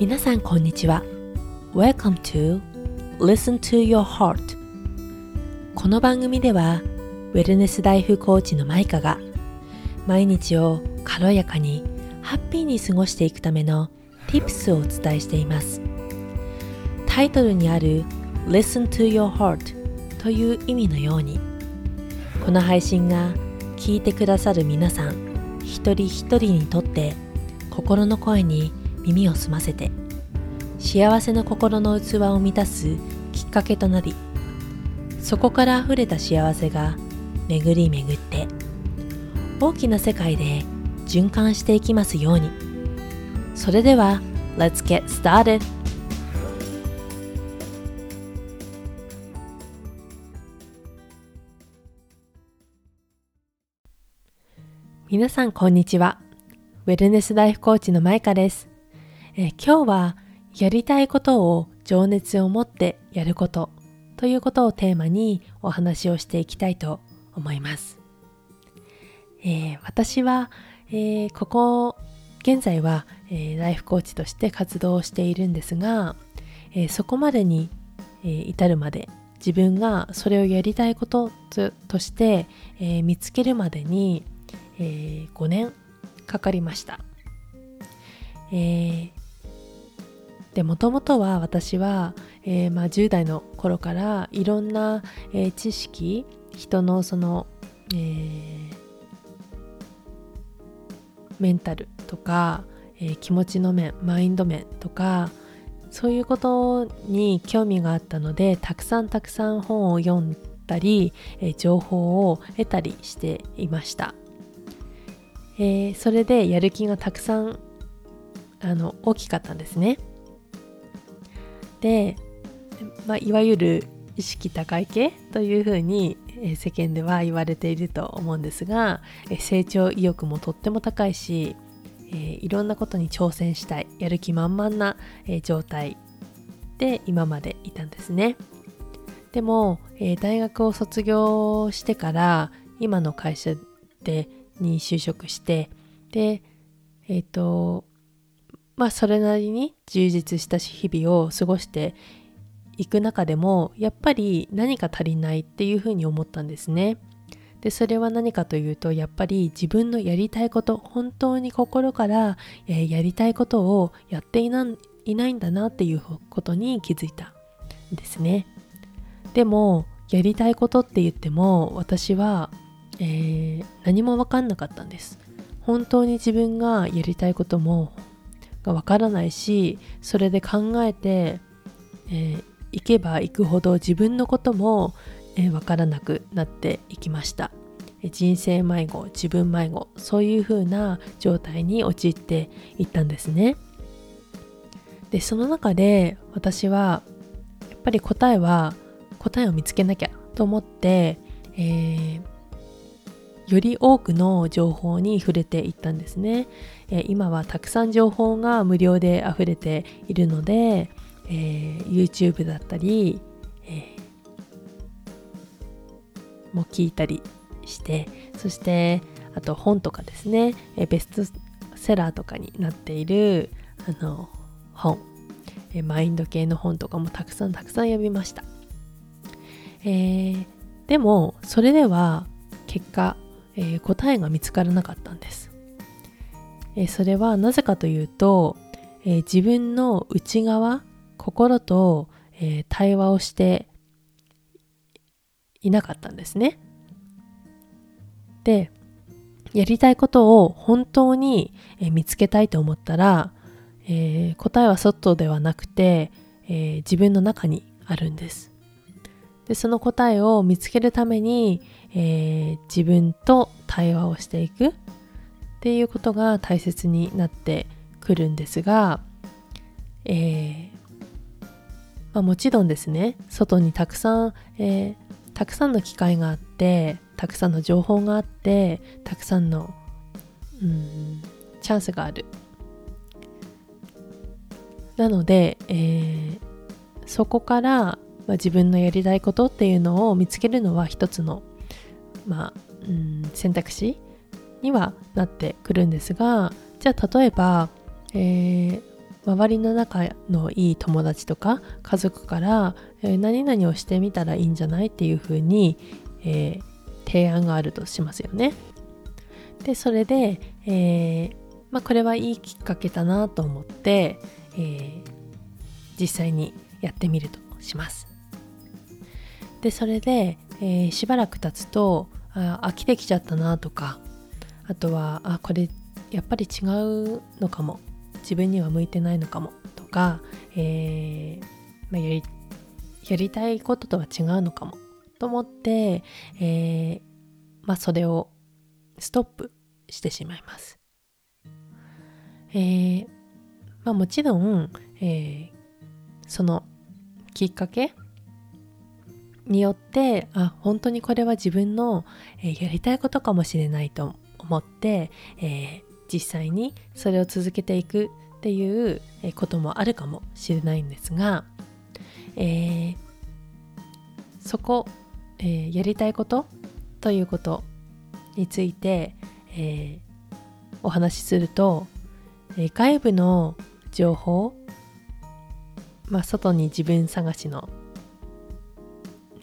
皆さんこんにちは。Welcome to Listen to Your Heart この番組ではウェルネスライフコーチのマイカが毎日を軽やかにハッピーに過ごしていくための Tips をお伝えしています。タイトルにある Listen to Your Heart という意味のようにこの配信が聞いてくださる皆さん一人一人にとって心の声に耳を澄ませて幸せな心の器を満たすきっかけとなりそこから溢れた幸せが巡り巡って大きな世界で循環していきますように。それでは Let's get started! 皆さんこんにちは。ウェルネスライフコーチのマイカです。え今日はやりたいことを情熱を持ってやることということをテーマにお話をしていきたいと思います。えー、私は、えー、ここ現在は、えー、ライフコーチとして活動しているんですが、えそこまでに、え至るまで自分がそれをやりたいこととして、え見つけるまでに、え5年かかりました。え、でもともとは私は、えー、まあ、10代の頃からいろんな、えー、知識人のその、えー、メンタルとか、え気持ちの面マインド面とかそういうことに興味があったのでたくさんたくさん本を読んだり、え情報を得たりしていました、えそれでやる気がたくさんあの大きかったんですね。で、まあ、いわゆる意識高い系というふうに世間では言われていると思うんですが成長意欲もとっても高いしいろんなことに挑戦したいやる気満々な状態で今までいたんですね。でも大学を卒業してから今の会社でに就職してでえっ、ー、とまあそれなりに充実した日々を過ごしていく中でもやっぱり何か足りないっていうふうに思ったんですね。でそれは何かというとやっぱり自分のやりたいこと本当に心から、えー、やりたいことをやっていないないんだなっていうことに気づいたんですね。でもやりたいことって言っても私は、えー、何も分かんなかったんです。本当に自分がやりたいこともがわからないしそれで考えて、えー、いけばいくほど自分のこともえー、からなくなっていきました。人生迷子自分迷子そういう風な状態に陥っていったんですね。でその中で私はやっぱり答えは答えを見つけなきゃと思って、えー、より多くの情報に触れていったんですね、えー、今はたくさん情報が無料で溢れているので、えー、YouTube だったり、えー、も聞いたりしてそしてあと本とかですね、えベストセラーとかになっているあの本、えマインド系の本とかもたくさんたくさん読みました、えー、でもそれでは結果えー、答えが見つからなかったんです、えー、それはなぜかというと、えー、自分の内側心と、え対話をしていなかったんですね。でやりたいことを本当に、え見つけたいと思ったら、え答えは外ではなくて、え自分の中にあるんです。でその答えを見つけるために、えー、自分と対話をしていく。っていうことが大切になってくるんですが、えーまあ、もちろんですね。外にたくさん、えー、たくさんの機会があってたくさんの情報があってたくさんのうんチャンスがある。なので、えー、そこから、まあ、自分のやりたいことっていうのを見つけるのは一つのまあ、うん、選択肢にはなってくるんですがじゃあ例えば、えー、周りの仲のいい友達とか家族から、えー、何々をしてみたらいいんじゃないっていうふうに、えー、提案があるとしますよね。でそれで、えーまあ、これはいいきっかけだなと思って、えー、実際にやってみるとします。でそれで、えー、しばらく経つとあ飽きてきちゃったなとかあとはあこれやっぱり違うのかも自分には向いてないのかもとか、えーまあ、やりやりたいこととは違うのかもと思って、えーまあ、それをストップしてしまいます。えーまあ、もちろん、え、そのきっかけによってあ本当にこれは自分の、えー、やりたいことかもしれないと思って、えー、実際にそれを続けていくっていうこともあるかもしれないんですが、えー、そこ、えー、やりたいことということについて、えー、お話しすると、え外部の情報、まあ、外に自分探しの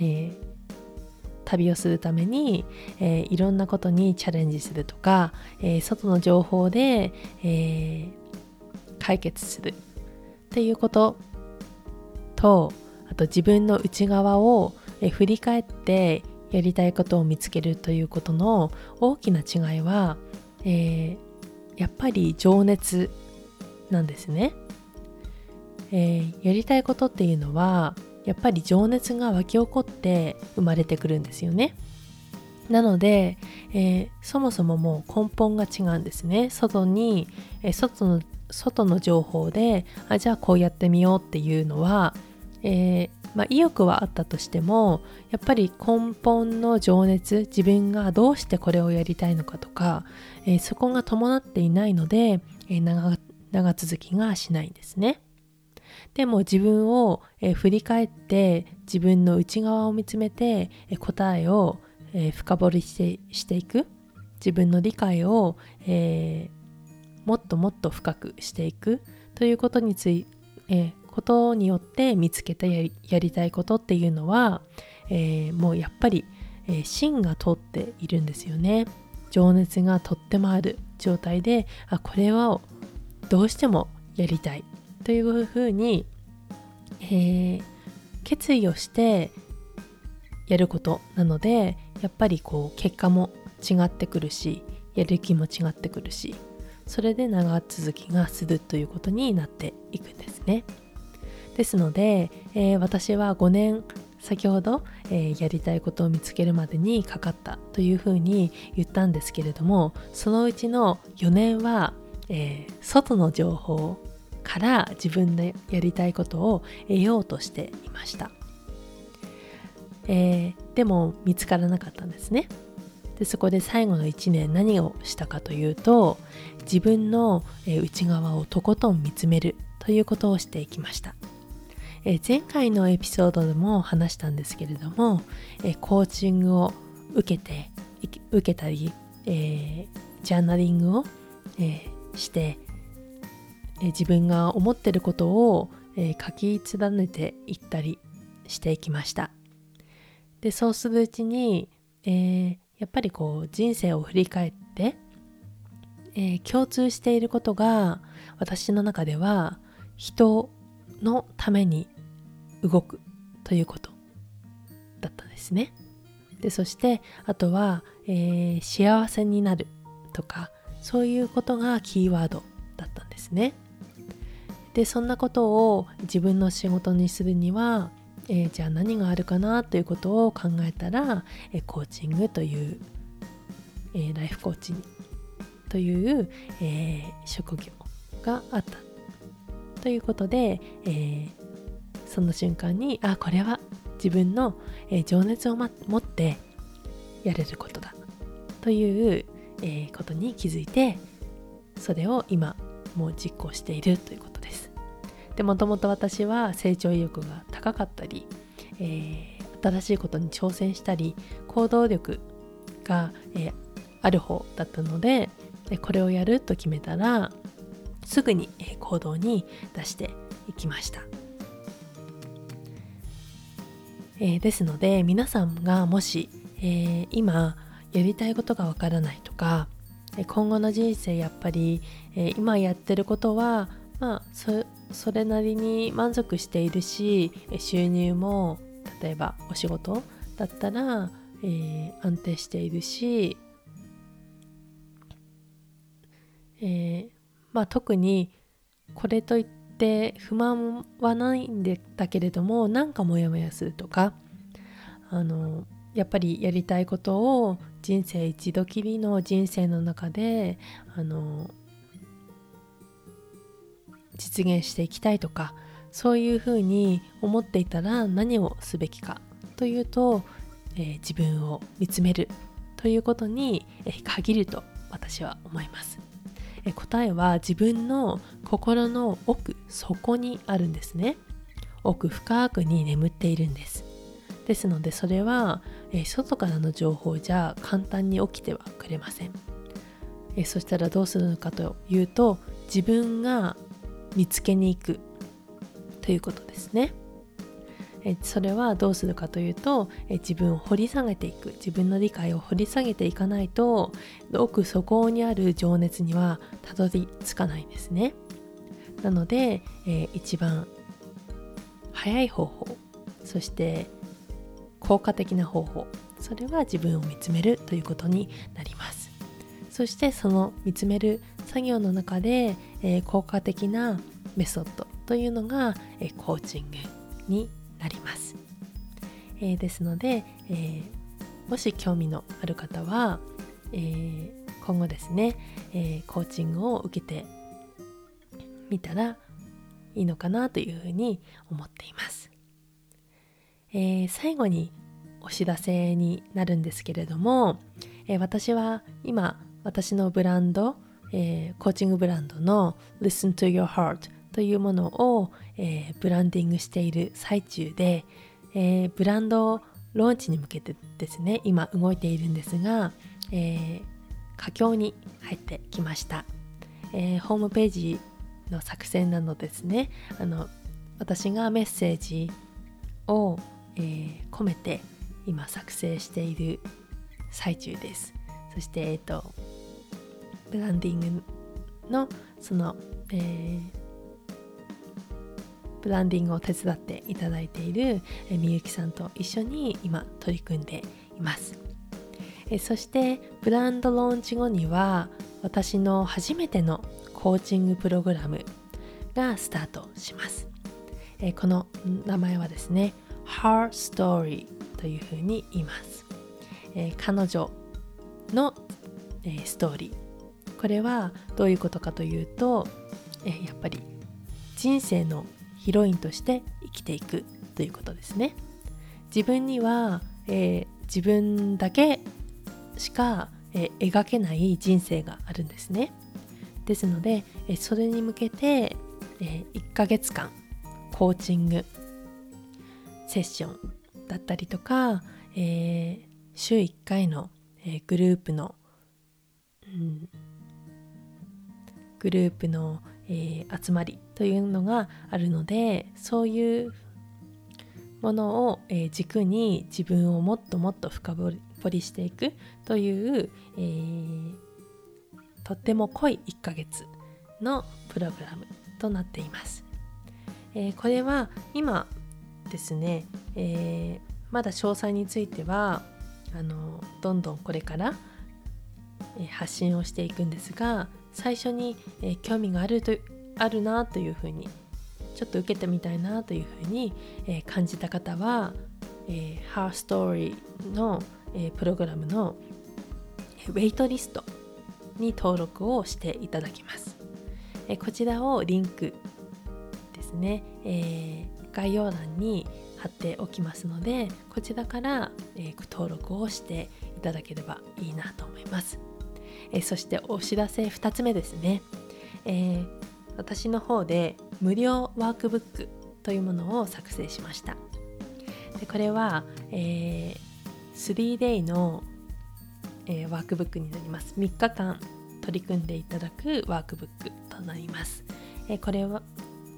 えー、旅をするために、えー、いろんなことにチャレンジするとか、えー、外の情報で、え解決するっていうこととあと自分の内側を、え振り返ってやりたいことを見つけるということの大きな違いは、えやっぱり情熱なんですね。えやりたいことっていうのはやっぱり情熱が湧き起こって生まれてくるんですよね。なので、えー、そもそももう根本が違うんですね。外に、えー、外の外の情報であじゃあこうやってみようっていうのは、えー、まあ、意欲はあったとしてもやっぱり根本の情熱自分がどうしてこれをやりたいのかとか、えそこが伴っていないので、え長長続きがしないんですね。でも自分を、え振り返って自分の内側を見つめて、え答えを、え深掘りしてしていく。自分の理解を、えー、もっともっと深くしていく。ということについえことによって見つけたやりたいことっていうのは、えー、もうやっぱり、え、芯が通っているんですよね。情熱がとってもある状態であこれはどうしてもやりたい。というふうに、えー、決意をしてやることなのでやっぱりこう結果も違ってくるしやる気も違ってくるしそれで長続きがするということになっていくんですね。ですので、えー、私は5年先ほど、えー、やりたいことを見つけるまでにかかったというふうに言ったんですけれどもそのうちの4年は、えー、外の情報から自分でやりたいことを得ようとしていました、えー、でも見つからなかったんですね。でそこで最後の1年何をしたかというと自分の内側をとことん見つめるということをしていきました、え、前回のエピソードでも話したんですけれども、え、コーチングを受けて受けたり、えー、ジャーナリングを、えしてえ自分が思ってることを、え書き連ねていったりしていきましたでそうするうちに、えー、やっぱりこう人生を振り返って、えー、共通していることが私の中では人のために動くということだったんですねでそしてあとは、えー、幸せになるとかそういうことがキーワードだったんですね。でそんなことを自分の仕事にするには、えー、じゃあ何があるかなということを考えたら、えー、コーチングという、えー、ライフコーチという、え職業があったということで、えその瞬間にあこれは自分の、え情熱を、ま、持ってやれることだという、えことに気づいてそれを今もう実行しているということ。でもともと私は成長意欲が高かったり、えー、新しいことに挑戦したり行動力が、えー、ある方だったのでこれをやると決めたら、すぐに行動に出していきました。えー、ですので皆さんがもし、えー、今やりたいことがわからないとか今後の人生やっぱり、えー、今やってることはまあそうそれなりに満足しているし収入も例えばお仕事だったら、えー、安定しているし、えー、まあ特にこれといって不満はないんだけれどもなんかモヤモヤするとかあのやっぱりやりたいことを人生一度きりの人生の中であの実現していきたいとかそういうふうに思っていたら何をすべきかというと、えー、自分を見つめるということに、えー、限ると私は思います、えー、答えは自分の心の奥底にあるんですね。奥深くに眠っているんです。ですのでそれは、え外からの情報じゃ簡単に起きてはくれません、えそしたらどうするのかというと自分が見つけに行く。ということですね。えそれはどうするかというとえ自分を掘り下げていく。自分の理解を掘り下げていかないと奥底にある情熱にはたどり着かないんですね。なので、え一番早い方法そして効果的な方法それは自分を見つめるということになります。そしてその見つめる作業の中で、えー、効果的なメソッドというのが、えー、コーチングになります、えー、ですので、えもし興味のある方は、え今後ですね、えコーチングを受けてみたらいいのかなというふうに思っています。え、最後にお知らせになるんですけれども、え、私は今私のブランド、えー、コーチングブランドの Listen to Your Heart というものを、えブランディングしている最中で、えブランドローンチに向けてですね今動いているんですが、え佳境に入ってきました、えホームページの作成などですねあの私がメッセージをえ、込めて今作成している最中です。そして、えっ、ー、と、ブランディングのその、えー、ブランディングを手伝っていただいている、えみゆきさんと一緒に今取り組んでいます。えそしてブランドローンチ後には私の初めてのコーチングプログラムがスタートします。えこの名前はですね Her Story というふうに言います、えー、彼女の、えー、ストーリーこれはどういうことかというと、え、やっぱり人生のヒロインとして生きていくということですね。自分には、え自分だけしか、え描けない人生があるんですね。ですので、えそれに向けて、え1ヶ月間コーチングセッションだったりとか、え、週1回の、え、グループの、うん、グループの、えー、集まりというのがあるのでそういうものを、えー、軸に自分をもっともっと深掘りしていくという、えー、とっても濃い1ヶ月のプログラムとなっています。えー、これは今ですね、えー、まだ詳細についてはあのどんどんこれから、発信をしていくんですが最初に、え、興味があるとあるなというふうにちょっと受けてみたいなというふうに、え感じた方は、えー、Her Story の、えプログラムのウェイトリストに登録をしていただきます。えこちらをリンクですね、えー概要欄に貼っておきますのでこちらから、えー、登録をしていただければいいなと思います、え、そしてお知らせ2つ目ですね、えー、私の方で無料ワークブックというものを作成しました。でこれは、え 3day の、えワークブックになります。3日間取り組んでいただくワークブックとなります、えこれは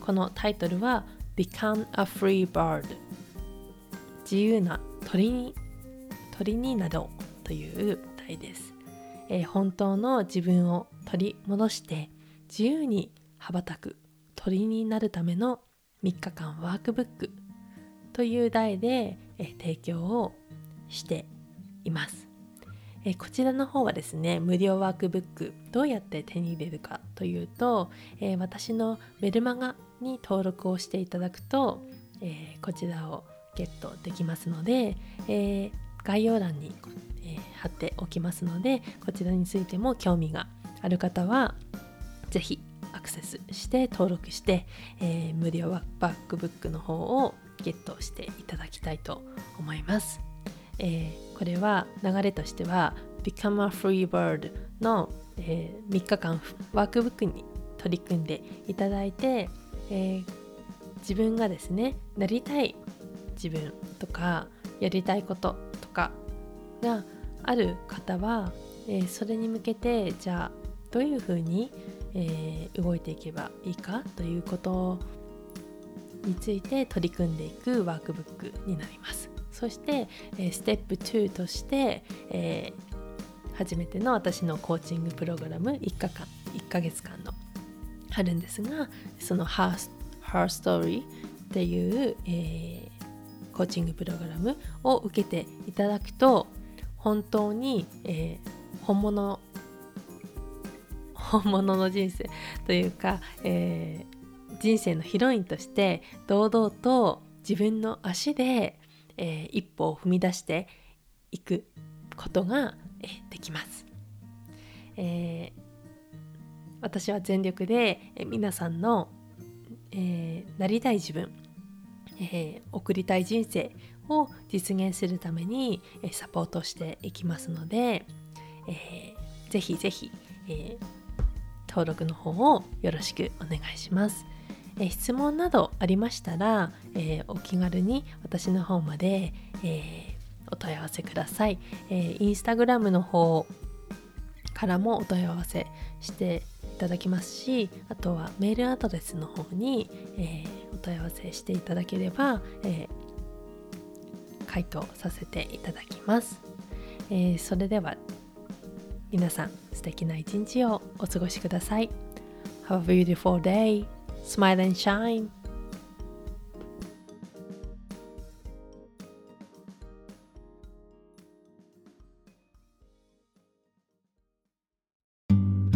このタイトルは Become a Free Bird 自由な鳥に鳥になろうという題です、えー、本当の自分を取り戻して自由に羽ばたく鳥になるための3日間ワークブックという題で、えー、提供をしています、えー、こちらの方はですね無料ワークブックどうやって手に入れるかというと、え私のメルマガに登録をしていただくと、えこちらをゲットできますので、え概要欄に、え貼っておきますのでこちらについても興味がある方は是非アクセスして登録して、えー、無料バックブックの方をゲットしていただきたいと思います。えー、これは流れとしては Become a Free Bird の、えー、3日間ワークブックに取り組んでいただいて、えー、自分がですねなりたい自分とかやりたいこととかがある方は、えー、それに向けてじゃあどういうふうに、えー、動いていけばいいかということについて取り組んでいくワークブックになります。そして、え、ステップ2として、え、初めての私のコーチングプログラム1日間1ヶ月間のあるんですがそのハーハーストーリーっていう、えー、コーチングプログラムを受けていただくと本当に、えー、本物本物の人生 というか、えー、人生のヒロインとして堂々と自分の足で、えー、一歩を踏み出していくことが、えー、できます。えー、私は全力で、え、皆さんの、えー、なりたい自分、えー、送りたい人生を実現するために、サポートしていきますので、えー、ぜひぜひ、えー、登録の方をよろしくお願いします。え質問などありましたら、えー、お気軽に私の方まで、えー、お問い合わせください、えー、インスタグラムの方からもお問い合わせしていただきますしあとはメールアドレスの方に、えお問い合わせしていただければ、え回答させていただきます、えそれでは皆さん素敵な一日をお過ごしください。Have a beautiful day. Smile and shine.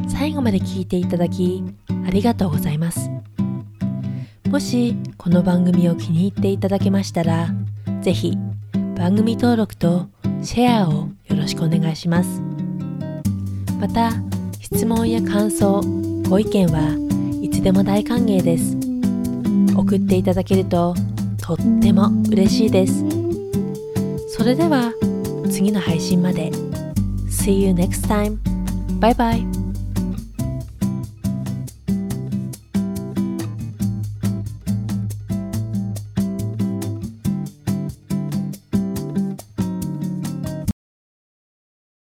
最後まで聞いていただきありがとうございます。もしこの番組を気に入っていただけましたらぜひ番組登録とシェアをよろしくお願いします。また質問や感想ご意見はいつでも大歓迎です送っていただけるととっても嬉しいですそれでは次の配信まで See you next time. Bye bye.